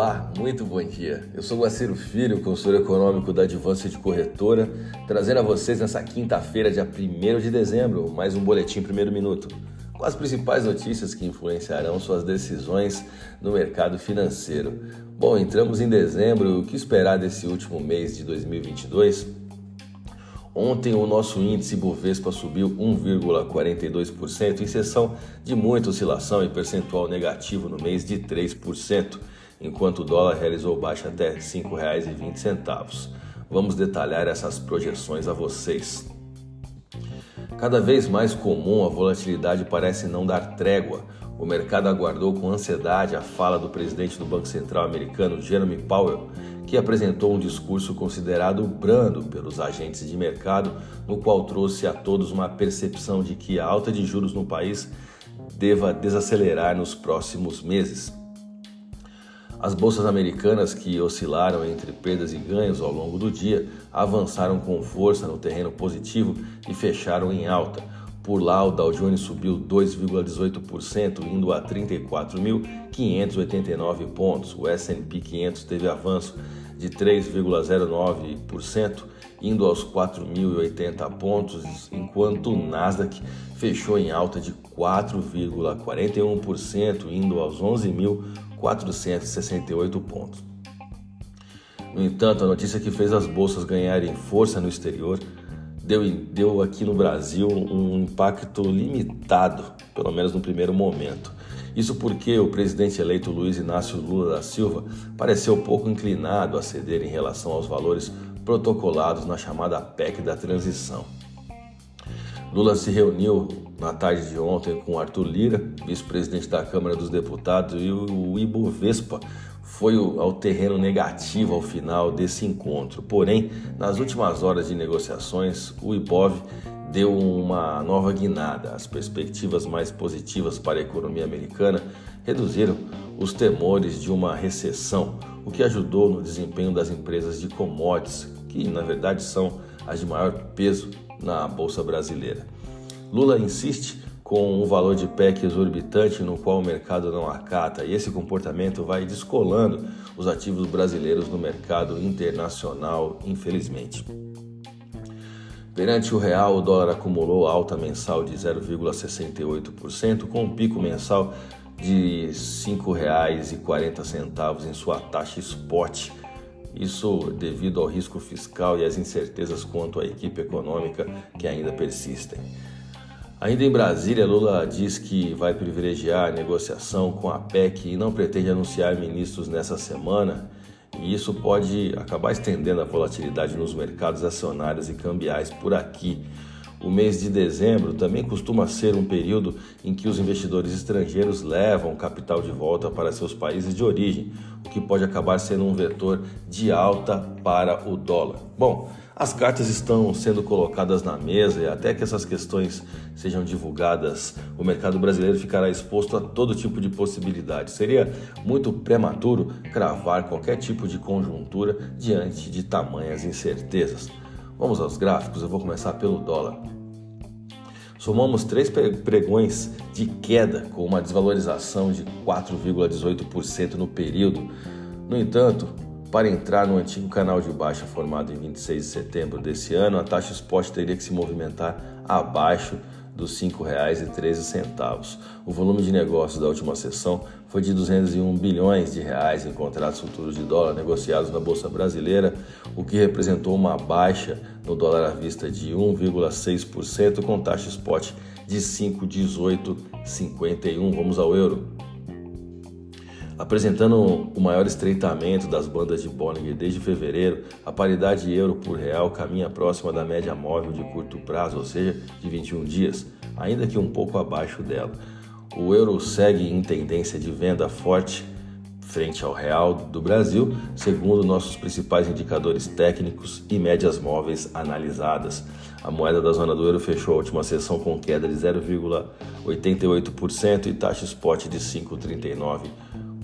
Olá, muito bom dia. Eu sou Guaciro Filho, consultor econômico da Advance de Corretora, trazendo a vocês nessa quinta-feira, dia 1 de dezembro, mais um boletim primeiro minuto, com as principais notícias que influenciarão suas decisões no mercado financeiro. Bom, entramos em dezembro, o que esperar desse último mês de 2022? Ontem o nosso índice Bovespa subiu 1,42%, em sessão de muita oscilação e percentual negativo no mês de 3%, enquanto o dólar realizou baixa até R$ 5,20. Vamos detalhar essas projeções a vocês. Cada vez mais comum, a volatilidade parece não dar trégua. O mercado aguardou com ansiedade a fala do presidente do Banco Central americano, Jeremy Powell, que apresentou um discurso considerado brando pelos agentes de mercado, no qual trouxe a todos uma percepção de que a alta de juros no país deva desacelerar nos próximos meses. As bolsas americanas, que oscilaram entre perdas e ganhos ao longo do dia, avançaram com força no terreno positivo e fecharam em alta por lá, o Dow Jones subiu 2,18%, indo a 34.589 pontos. O S&P 500 teve avanço de 3,09%, indo aos 4.080 pontos, enquanto o Nasdaq fechou em alta de 4,41%, indo aos 11.468 pontos. No entanto, a notícia que fez as bolsas ganharem força no exterior deu, deu aqui no Brasil um impacto limitado, pelo menos no primeiro momento. Isso porque o presidente eleito Luiz Inácio Lula da Silva pareceu pouco inclinado a ceder em relação aos valores protocolados na chamada PEC da transição. Lula se reuniu na tarde de ontem com Arthur Lira, vice-presidente da Câmara dos Deputados, e o Ibovespa foi ao terreno negativo ao final desse encontro. Porém, nas últimas horas de negociações, o Ibov deu uma nova guinada. As perspectivas mais positivas para a economia americana reduziram os temores de uma recessão, o que ajudou no desempenho das empresas de commodities, que na verdade são as de maior peso na bolsa brasileira. Lula insiste com um valor de PEC exorbitante no qual o mercado não acata, e esse comportamento vai descolando os ativos brasileiros no mercado internacional, infelizmente. Perante o real, o dólar acumulou alta mensal de 0,68%, com um pico mensal de R$ 5,40 em sua taxa spot. Isso devido ao risco fiscal e às incertezas quanto à equipe econômica que ainda persistem. Ainda em Brasília, Lula diz que vai privilegiar a negociação com a PEC e não pretende anunciar ministros nessa semana, e isso pode acabar estendendo a volatilidade nos mercados acionários e cambiais por aqui. O mês de dezembro também costuma ser um período em que os investidores estrangeiros levam capital de volta para seus países de origem, o que pode acabar sendo um vetor de alta para o dólar. Bom, as cartas estão sendo colocadas na mesa e até que essas questões sejam divulgadas, o mercado brasileiro ficará exposto a todo tipo de possibilidade. Seria muito prematuro cravar qualquer tipo de conjuntura diante de tamanhas incertezas. Vamos aos gráficos, eu vou começar pelo dólar. Somamos três pregões de queda com uma desvalorização de 4,18% no período. No entanto, para entrar no antigo canal de baixa formado em 26 de setembro desse ano, a taxa spot teria que se movimentar abaixo dos R$ 5,13. O volume de negócios da última sessão foi de 201 bilhões de reais em contratos futuros de dólar negociados na bolsa brasileira, o que representou uma baixa no dólar à vista de 1,6% com taxa spot de 5,1851. Vamos ao euro. Apresentando o maior estreitamento das bandas de Bollinger desde fevereiro, a paridade euro por real caminha próxima da média móvel de curto prazo, ou seja, de 21 dias, ainda que um pouco abaixo dela. O euro segue em tendência de venda forte frente ao real do Brasil, segundo nossos principais indicadores técnicos e médias móveis analisadas. A moeda da zona do euro fechou a última sessão com queda de 0,88% e taxa spot de 5,39%.